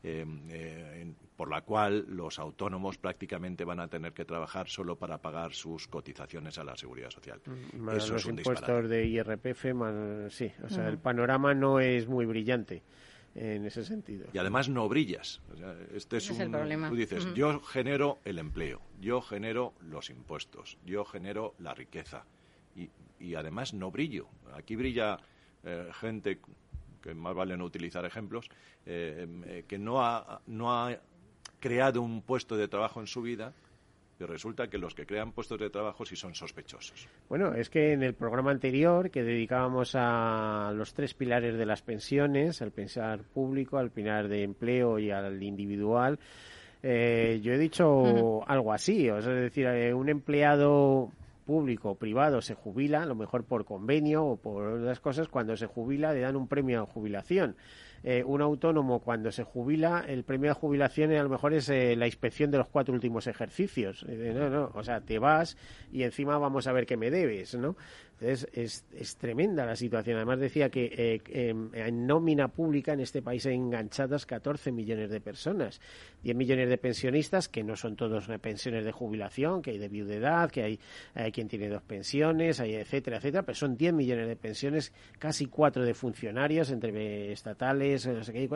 Eh, eh, por la cual los autónomos prácticamente van a tener que trabajar solo para pagar sus cotizaciones a la seguridad social. Mm, Eso los es un impuestos de IRPF, sí, o sea, el panorama no es muy brillante en ese sentido. Y además no brillas. este es, un, Tú dices, yo genero el empleo, yo genero los impuestos, yo genero la riqueza y, y además no brillo. Aquí brilla eh, gente que más vale no utilizar ejemplos, eh, eh, que no ha, no ha creado un puesto de trabajo en su vida, y resulta que los que crean puestos de trabajo sí son sospechosos. Bueno, es que en el programa anterior que dedicábamos a los tres pilares de las pensiones, al pensar público, al pilar de empleo y al individual, eh, yo he dicho algo así, o sea, es decir, un empleado público o privado se jubila, a lo mejor por convenio o por otras cosas, cuando se jubila le dan un premio a jubilación. Eh, un autónomo cuando se jubila, el premio de jubilación a lo mejor es eh, la inspección de los cuatro últimos ejercicios. no, no, o sea, te vas y encima vamos a ver qué me debes, ¿no? Entonces, es, es tremenda la situación. Además, decía que eh, em, en nómina pública en este país hay enganchadas 14 millones de personas, 10 millones de pensionistas, que no son todos pensiones de jubilación, que hay de viudedad, que hay, hay quien tiene dos pensiones, hay etcétera, etcétera, pero son 10 millones de pensiones, casi cuatro de funcionarios, entre estatales, no sé qué,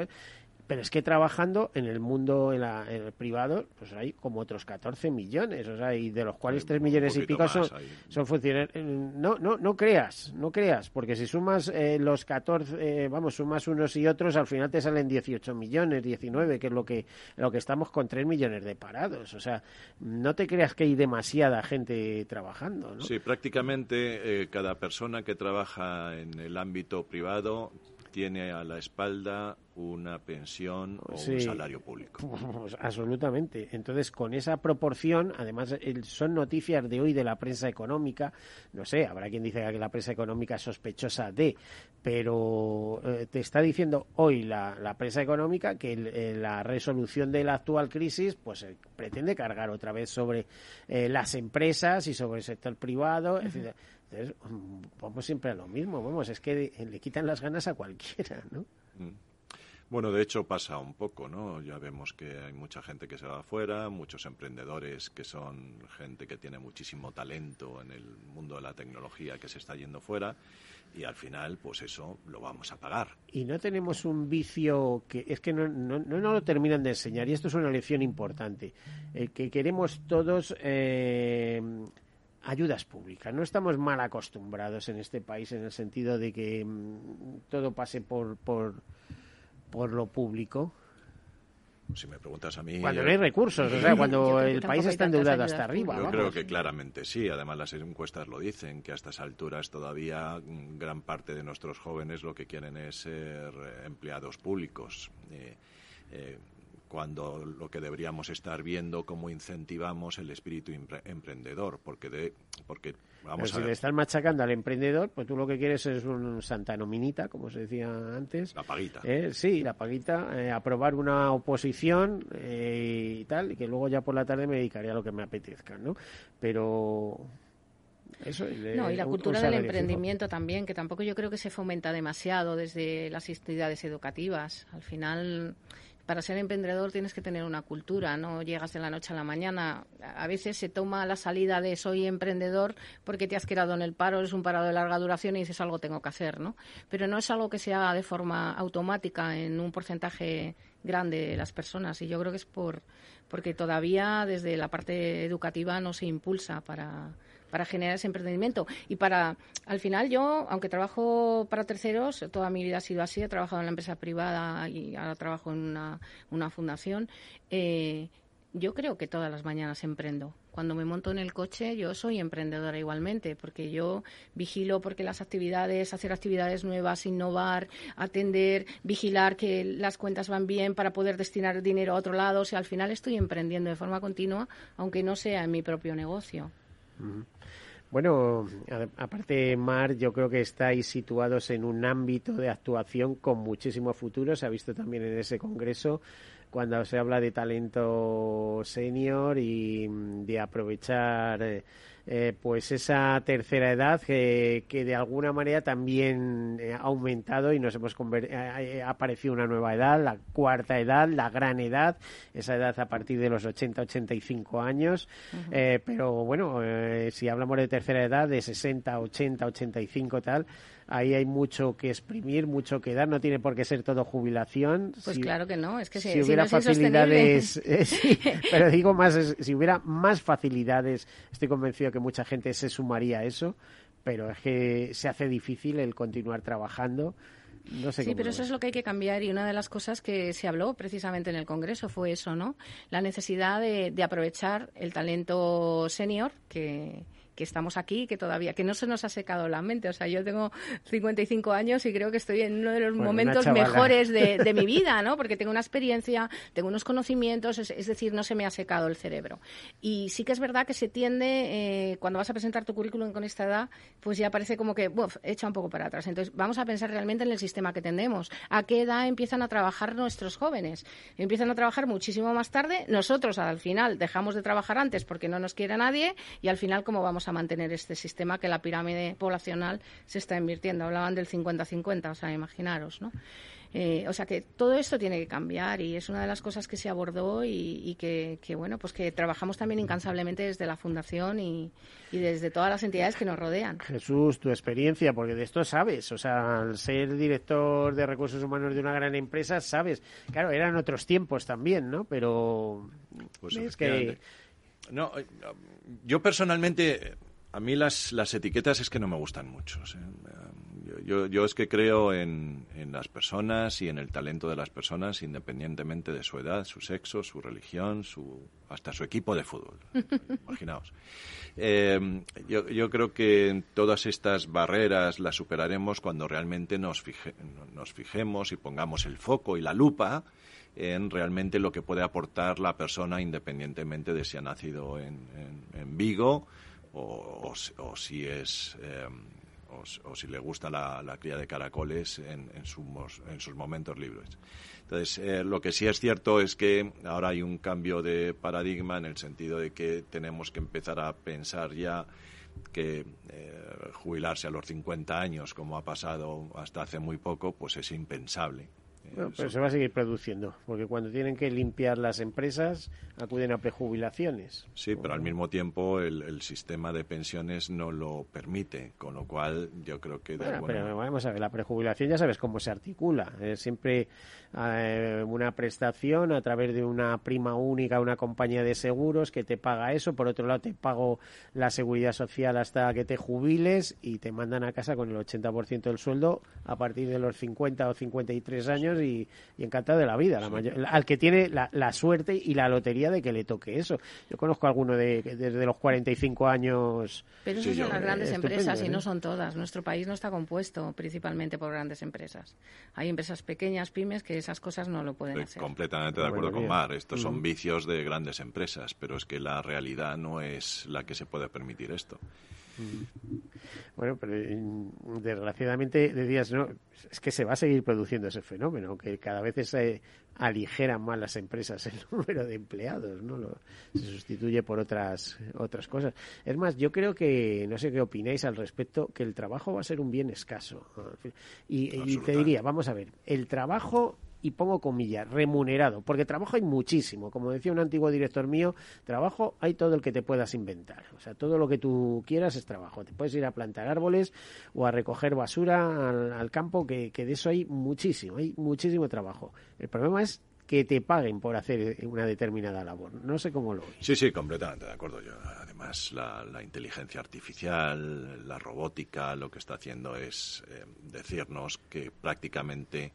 pero es que trabajando en el mundo en, el privado, pues hay como otros 14 millones, o sea, y de los cuales 3 millones y pico son, son funcionarios. Eh, no, no, no creas, no creas, porque si sumas eh, los 14, eh, vamos, sumas unos y otros, al final te salen 18 millones, 19, que es lo que, lo que estamos con 3 millones de parados. O sea, no te creas que hay demasiada gente trabajando, ¿no? Sí, prácticamente cada persona que trabaja en el ámbito privado tiene a la espalda una pensión o un salario público. Pues absolutamente. Entonces, con esa proporción, además, son noticias de hoy de la prensa económica. No sé, habrá quien dice que la prensa económica es sospechosa de, pero eh, te está diciendo hoy la, la prensa económica que eh, la resolución de la actual crisis, pues eh, pretende cargar otra vez sobre las empresas y sobre el sector privado, etc. Entonces, vamos siempre a lo mismo, vamos, es que le quitan las ganas a cualquiera, ¿no? Mm. Bueno, de hecho pasa un poco, ¿no? Ya vemos que hay mucha gente que se va afuera, muchos emprendedores que son gente que tiene muchísimo talento en el mundo de la tecnología que se está yendo fuera y al final, pues eso lo vamos a pagar. Y no tenemos un vicio que es que no, no, no, lo terminan de enseñar y esto es una lección importante, el que queremos todos eh, ayudas públicas. No estamos mal acostumbrados en este país en el sentido de que mm, todo pase por, por, por lo público. Si me preguntas a mí. Cuando no hay recursos, o sea, cuando el país está endeudado hasta arriba. Yo creo que claramente sí. Además, las encuestas lo dicen, que a estas alturas todavía mm, gran parte de nuestros jóvenes lo que quieren es ser empleados públicos. Eh, eh, cuando lo que deberíamos estar viendo cómo incentivamos el espíritu emprendedor, porque de, porque vamos si le estás machacando al emprendedor, pues tú lo que quieres es un Santa Nominita, como se decía antes. La paguita. Eh, sí, la paguita, eh, aprobar una oposición eh, y tal, y que luego ya por la tarde me dedicaría a lo que me apetezca, ¿no? Pero eso, no, y la cultura del emprendimiento también, que tampoco yo creo que se fomenta demasiado desde las entidades educativas. Al final, para ser emprendedor tienes que tener una cultura, no llegas de la noche a la mañana. A veces se toma la salida de soy emprendedor porque te has quedado en el paro, eres un parado de larga duración y dices algo tengo que hacer, ¿no? Pero no es algo que se haga de forma automática en un porcentaje grande de las personas y yo creo que es por porque todavía desde la parte educativa no se impulsa para para generar ese emprendimiento. Y para, al final yo, aunque trabajo para terceros, toda mi vida ha sido así, he trabajado en la empresa privada y ahora trabajo en una, fundación, eh, yo creo que todas las mañanas emprendo. Cuando me monto en el coche, yo soy emprendedora igualmente, porque yo vigilo porque las actividades, hacer actividades nuevas, innovar, atender, vigilar que las cuentas van bien para poder destinar dinero a otro lado. O sea, al final estoy emprendiendo de forma continua, aunque no sea en mi propio negocio. Bueno, aparte, Mar, yo creo que estáis situados en un ámbito de actuación con muchísimo futuro. Se ha visto también en ese congreso cuando se habla de talento senior y de aprovechar eh, eh, pues esa tercera edad que, que de alguna manera también eh, ha aumentado y nos hemos ha aparecido una nueva edad, la cuarta edad, la gran edad, esa edad a partir de los 80, 85 años. eh, pero bueno, eh, si hablamos de tercera edad, de 60, 80, 85 tal, ahí hay mucho que exprimir, mucho que dar, no tiene por qué ser todo jubilación. Pues si, claro que no, es que si, si, hubiera no es facilidades, eh, sí, pero digo más, es, si hubiera más facilidades, estoy convencido que mucha gente se sumaría a eso, pero es que se hace difícil el continuar trabajando. No sé sí, pero eso es lo que hay que cambiar y una de las cosas que se habló precisamente en el Congreso fue eso, ¿no? La necesidad de, de aprovechar el talento senior que, que estamos aquí, que todavía, que no se nos ha secado la mente. O sea, yo tengo 55 años y creo que estoy en uno de los Bueno, momentos mejores de, de mi vida, ¿no? Porque tengo una experiencia, tengo unos conocimientos, es, es decir, no se me ha secado el cerebro. Y sí que es verdad que se tiende, eh, cuando vas a presentar tu currículum con esta edad, pues ya parece como que, buf, echa un poco para atrás. Entonces, vamos a pensar realmente en el sistema que tenemos. ¿A qué edad empiezan a trabajar nuestros jóvenes? Empiezan a trabajar muchísimo más tarde. Nosotros, al final, dejamos de trabajar antes porque no nos quiere nadie y al final, ¿cómo vamos a mantener este sistema que la pirámide poblacional se está invirtiendo? Hablaban del 50-50, o sea, imaginaros, ¿no? Eh, o sea que todo esto tiene que cambiar y es una de las cosas que se abordó y, y que, que, bueno, pues que trabajamos también incansablemente desde la Fundación y, y, desde todas las entidades que nos rodean. Jesús, tu experiencia, porque de esto sabes, o sea, al ser director de recursos humanos de una gran empresa, sabes, claro, eran otros tiempos también, ¿no? Pero Pues es que. No, eh, yo personalmente, a mí las, las etiquetas es que no me gustan mucho. ¿sí? Yo, yo, yo es que creo en, en las personas y en el talento de las personas, independientemente de su edad, su sexo, su religión, su, hasta su equipo de fútbol. Imaginaos. Eh, yo, yo creo que todas estas barreras las superaremos cuando realmente nos, fije, nos fijemos y pongamos el foco y la lupa en realmente lo que puede aportar la persona independientemente de si ha nacido en, en, Vigo o, si es eh, o, si le gusta la, cría de caracoles en, sus momentos libres. Entonces, eh, lo que sí es cierto es que ahora hay un cambio de paradigma en el sentido de que tenemos que empezar a pensar ya que eh, jubilarse a los 50 años, como ha pasado hasta hace muy poco, pues es impensable. Bueno, pero se va a seguir produciendo, porque cuando tienen que limpiar las empresas acuden a prejubilaciones. Sí, pero al mismo tiempo el, el, sistema de pensiones no lo permite, con lo cual yo creo que... De bueno, alguna... pero vamos a ver, la prejubilación ya sabes cómo se articula. Es siempre eh, una prestación a través de una prima única, una compañía de seguros que te paga eso, por otro lado te pago la seguridad social hasta que te jubiles y te mandan a casa con el 80% del sueldo a partir de los 50 o 53 años y, y encantado de la vida, la mayor, al que tiene la, la, suerte y la lotería de que le toque eso. Yo conozco a alguno de, desde los 45 años. Pero eso sí, son yo, las grandes empresas ¿eh? y no son todas. Nuestro país no está compuesto principalmente por grandes empresas. Hay empresas pequeñas, pymes, que esas cosas no lo pueden Estoy hacer. completamente de acuerdo bueno, con Mar. Estos uh -huh. son vicios de grandes empresas, pero es que la realidad no es la que se puede permitir esto. Bueno, pero desgraciadamente decías, no, es que se va a seguir produciendo ese fenómeno, que cada vez se aligeran más las empresas el número de empleados, ¿no? Lo, se sustituye por otras otras cosas. Es más, yo creo que, no sé qué opináis al respecto, que el trabajo va a ser un bien escaso. Y, y te diría, vamos a ver, el trabajo y pongo comillas, remunerado, porque trabajo hay muchísimo. Como decía un antiguo director mío, trabajo hay todo el que te puedas inventar. O sea, todo lo que tú quieras es trabajo. Te puedes ir a plantar árboles o a recoger basura al, al campo, que, que de eso hay muchísimo, hay muchísimo trabajo. El problema es que te paguen por hacer una determinada labor. No sé cómo lo. Sí, sí, completamente de acuerdo. Yo, además, la, la, inteligencia artificial, la robótica, lo que está haciendo es eh, decirnos que prácticamente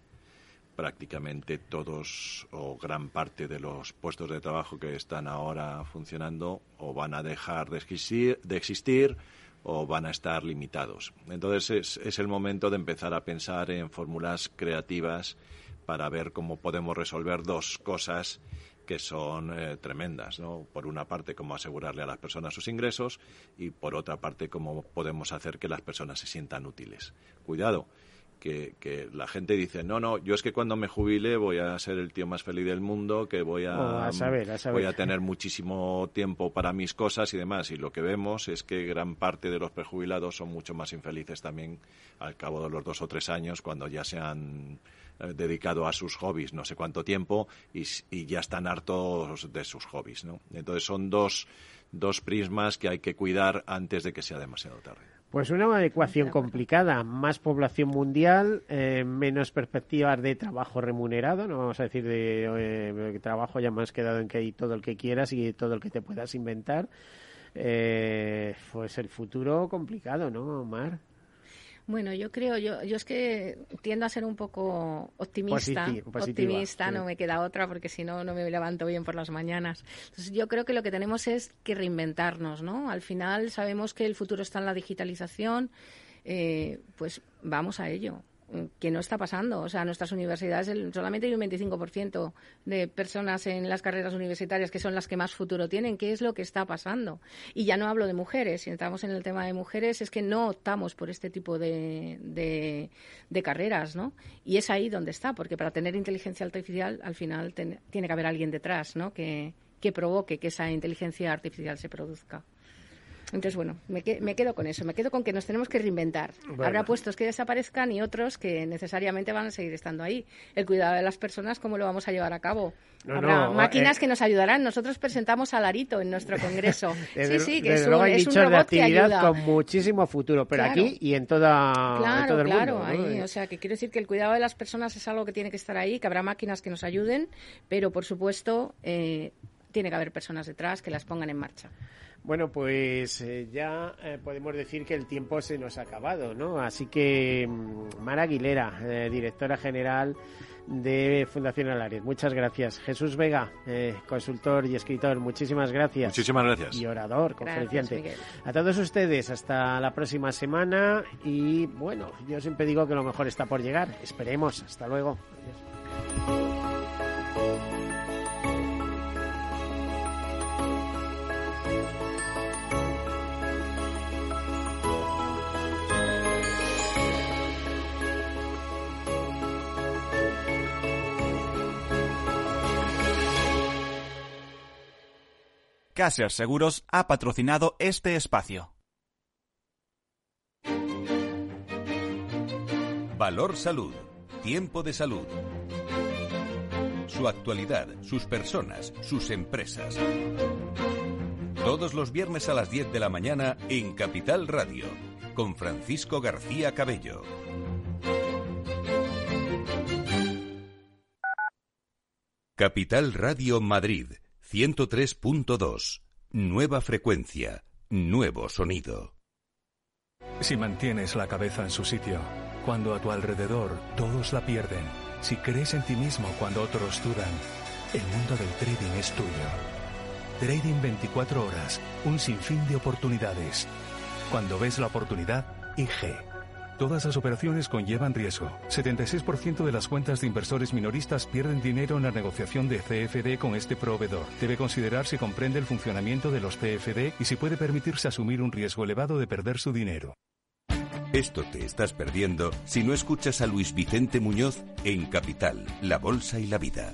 prácticamente todos o gran parte de los puestos de trabajo que están ahora funcionando o van a dejar de existir, de existir o van a estar limitados. Entonces es, es, el momento de empezar a pensar en fórmulas creativas para ver cómo podemos resolver dos cosas que son eh, tremendas, ¿no? Por una parte, cómo asegurarle a las personas sus ingresos y por otra parte, cómo podemos hacer que las personas se sientan útiles. Cuidado, que, que, la gente dice, no, no, yo es que cuando me jubile voy a ser el tío más feliz del mundo, que voy a, oh, a, saber, a saber. voy a tener muchísimo tiempo para mis cosas y demás. Y lo que vemos es que gran parte de los prejubilados son mucho más infelices también al cabo de los dos o tres años, cuando ya se han eh, dedicado a sus hobbies no sé cuánto tiempo y, y ya están hartos de sus hobbies. ¿no? Entonces son dos, dos prismas que hay que cuidar antes de que sea demasiado tarde. Pues una ecuación complicada, más población mundial, eh, menos perspectivas de trabajo remunerado, no vamos a decir de eh, trabajo ya más quedado en que hay todo el que quieras y todo el que te puedas inventar. Eh, pues el futuro complicado, ¿no, Omar? Bueno, yo creo, yo, yo es que tiendo a ser un poco optimista. Positiva, optimista, sí. no me queda otra porque si no, no me levanto bien por las mañanas. Entonces, yo creo que lo que tenemos es que reinventarnos, ¿no? Al final sabemos que el futuro está en la digitalización, eh, pues vamos a ello que no está pasando. O sea, nuestras universidades solamente hay un 25% de personas en las carreras universitarias que son las que más futuro tienen. ¿Qué es lo que está pasando? Y ya no hablo de mujeres. Si estamos en el tema de mujeres, es que no optamos por este tipo de, de, de carreras, ¿no? Y es ahí donde está, porque para tener inteligencia artificial, al final ten, tiene que haber alguien detrás, ¿no? Que, que provoque que esa inteligencia artificial se produzca. Entonces, bueno, me, que, me, quedo con eso, me quedo con que nos tenemos que reinventar. Bueno. Habrá puestos que desaparezcan y otros que necesariamente van a seguir estando ahí. El cuidado de las personas, ¿cómo lo vamos a llevar a cabo? No, Habrá no, máquinas eh, que nos ayudarán. Nosotros presentamos a Larito en nuestro congreso. desde, sí, sí, que es luego un, hay es un nichos de robot que actividad ayuda. con muchísimo futuro, pero Claro. aquí y en, toda, Claro, en todo el claro, mundo. ¿no? ahí, o sea, que quiero decir que el cuidado de las personas es algo que tiene que estar ahí, que habrá máquinas que nos ayuden, pero por supuesto eh, tiene que haber personas detrás que las pongan en marcha. Bueno, pues eh, ya eh, podemos decir que el tiempo se nos ha acabado, ¿no? Así que mm, Mara Aguilera, eh, directora general de Fundación Alares, muchas gracias. Jesús Vega, eh, consultor y escritor, muchísimas gracias. Muchísimas gracias. Y orador, conferenciante. A todos ustedes, hasta la próxima semana y bueno, yo siempre digo que lo mejor está por llegar. Esperemos. Hasta luego. Adiós. Caser Seguros ha patrocinado este espacio. Valor Salud. Tiempo de salud. Su actualidad, sus personas, sus empresas. Todos los viernes a las 10 de la mañana en Capital Radio, con Francisco García Cabello. Capital Radio Madrid, 103.2. Nueva frecuencia, nuevo sonido. Si mantienes la cabeza en su sitio, cuando a tu alrededor todos la pierden, si crees en ti mismo cuando otros dudan, el mundo del trading es tuyo. Trading 24 horas, un sinfín de oportunidades. Cuando ves la oportunidad, IG. Todas las operaciones conllevan riesgo. 76% de las cuentas de inversores minoristas pierden dinero en la negociación de CFD con este proveedor. Debe considerar si comprende el funcionamiento de los CFD y si puede permitirse asumir un riesgo elevado de perder su dinero. Esto te estás perdiendo si no escuchas a Luis Vicente Muñoz en Capital, La Bolsa y la Vida.